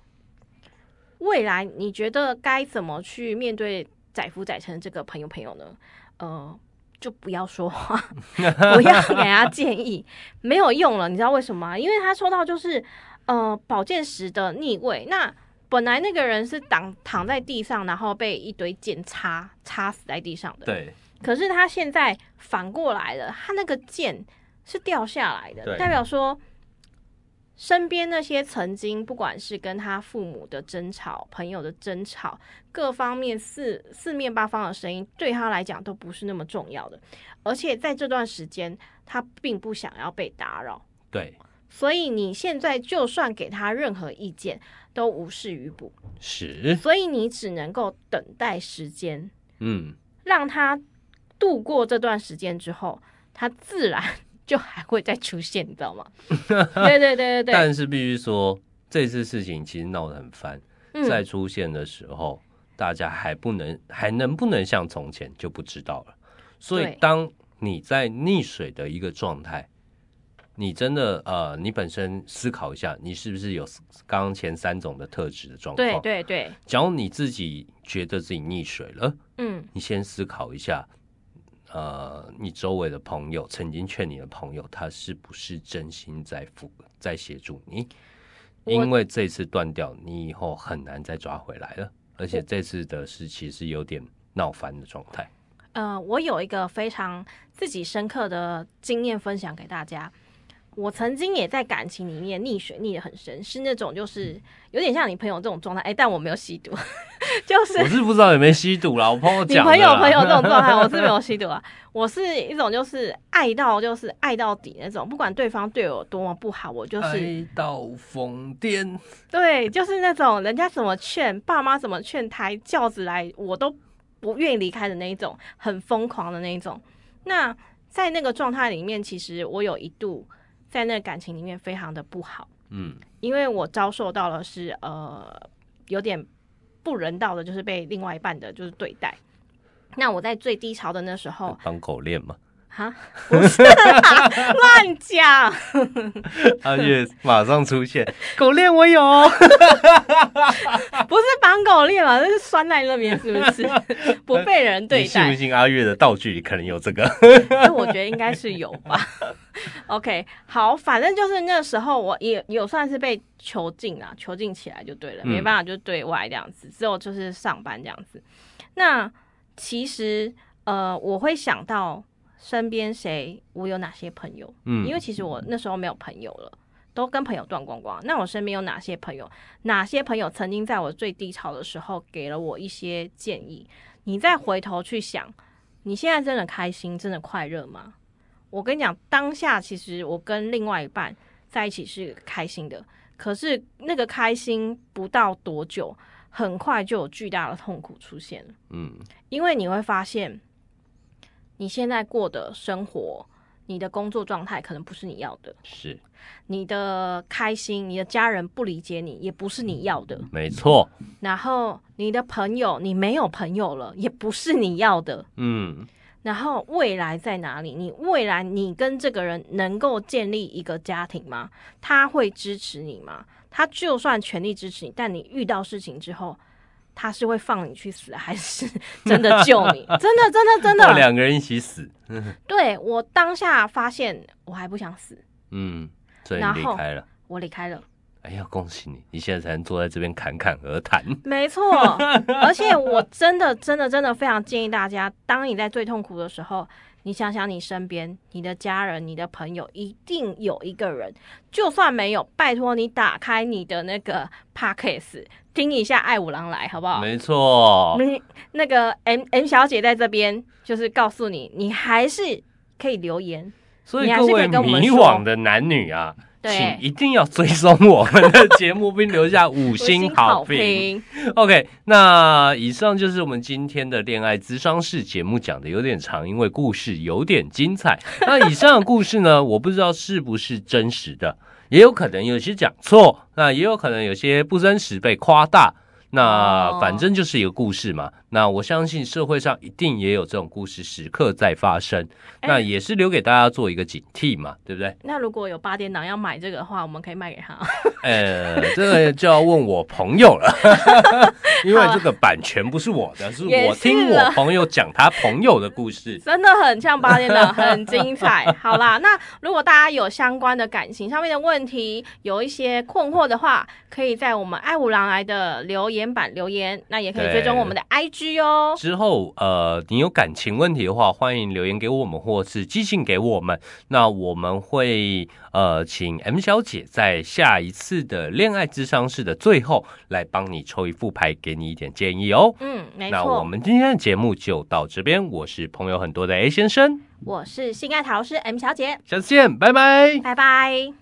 未来你觉得该怎么去面对载夫载臣这个朋友朋友呢？呃。就不要说话，不要给他建议，没有用了。你知道为什么吗？因为他说到就是呃宝剑十的逆位。那本来那个人是挡躺在地上，然后被一堆剑插插死在地上的。对。可是他现在反过来了，他那个剑是掉下来的，代表说。身边那些曾经不管是跟他父母的争吵、朋友的争吵，各方面四四面八方的声音，对他来讲都不是那么重要的。而且在这段时间，他并不想要被打扰。对，所以你现在就算给他任何意见，都无事于补。是，所以你只能够等待时间，嗯，让他度过这段时间之后，他自然。就还会再出现，你知道吗？对对对对对。但是必须说，这次事情其实闹得很翻。再、嗯、出现的时候，大家还不能还能不能像从前就不知道了。所以，当你在溺水的一个状态，你真的呃，你本身思考一下，你是不是有刚刚前三种的特质的状况？对对对。假如你自己觉得自己溺水了，嗯，你先思考一下。呃，你周围的朋友曾经劝你的朋友，他是不是真心在辅在协助你？因为这次断掉，你以后很难再抓回来了。而且这次的事其实有点闹翻的状态。呃，我有一个非常自己深刻的经验分享给大家。我曾经也在感情里面溺水溺得很深，是那种就是有点像你朋友这种状态，哎，但我没有吸毒，就是我是不知道有没有吸毒啦，我朋友讲，你朋友朋友这种状态，我是没有 吸毒啊，我是一种就是爱到就是爱到底那种，不管对方对我多么不好，我就是爱到疯癫，对，就是那种人家怎么劝，爸妈怎么劝，抬轿子来，我都不愿意离开的那一种，很疯狂的那一种。那在那个状态里面，其实我有一度。在那个感情里面非常的不好，嗯，因为我遭受到了是呃有点不人道的，就是被另外一半的就是对待。那我在最低潮的那时候，当狗链吗？哈，不是啦，乱讲。阿 月马上出现，狗链我有，不是绑狗链嘛，那是拴在那边，是不是？不被人对待。你信不信阿月的道具里可能有这个？那我觉得应该是有吧。OK，好，反正就是那时候我也有算是被囚禁啊，囚禁起来就对了，没办法就对外这样子，之后就是上班这样子。那其实呃，我会想到。身边谁？我有哪些朋友？嗯，因为其实我那时候没有朋友了，都跟朋友断光光。那我身边有哪些朋友？哪些朋友曾经在我最低潮的时候给了我一些建议？你再回头去想，你现在真的开心，真的快乐吗？我跟你讲，当下其实我跟另外一半在一起是开心的，可是那个开心不到多久，很快就有巨大的痛苦出现了。嗯，因为你会发现，你现在过的生活，你的工作状态可能不是你要的，是你的开心，你的家人不理解你，也不是你要的，没错。然后你的朋友，你没有朋友了，也不是你要的，嗯。然后未来在哪里？你未来你跟这个人能够建立一个家庭吗？他会支持你吗？他就算全力支持你，但你遇到事情之后，他是会放你去死，还是 真的救你？真的，真的，真的，两个人一起死。对，我当下发现，我还不想死。嗯，所以你离开了。我离开了。哎呀，恭喜你！你现在才能坐在这边侃侃而谈。没错，而且我真的、真的、真的非常建议大家，当你在最痛苦的时候，你想想你身边、你的家人、你的朋友，一定有一个人，就算没有，拜托你打开你的那个 Podcast 听一下《爱五郎来》，好不好？没错，你那个 M M 小姐在这边，就是告诉你，你还是可以留言，所以各位迷惘的男女啊。请一定要追踪我们的节目，并留下五星好评。OK，那以上就是我们今天的恋爱咨商室节目，讲的有点长，因为故事有点精彩。那以上的故事呢，我不知道是不是真实的，也有可能有些讲错，那也有可能有些不真实被夸大。那反正就是一个故事嘛。那我相信社会上一定也有这种故事时刻在发生。那也是留给大家做一个警惕嘛，对不对？那如果有八点档要买这个的话，我们可以卖给他。呃，这个就要问我朋友了，因为这个版权不是我的，是我听我朋友讲他朋友的故事，真的很像八点档，很精彩。好啦，那如果大家有相关的感情上面的问题，有一些困惑的话，可以在我们爱五郎来的留言板留言，那也可以追踪我们的 IG 哦。之后，呃，你有感情问题的话，欢迎留言给我们，或是寄信给我们。那我们会呃，请 M 小姐在下一次的恋爱智商室的最后来帮你抽一副牌，给你一点建议哦。嗯，没错。那我们今天的节目就到这边。我是朋友很多的 A 先生，我是性爱桃师 M 小姐，下次见，拜拜，拜拜。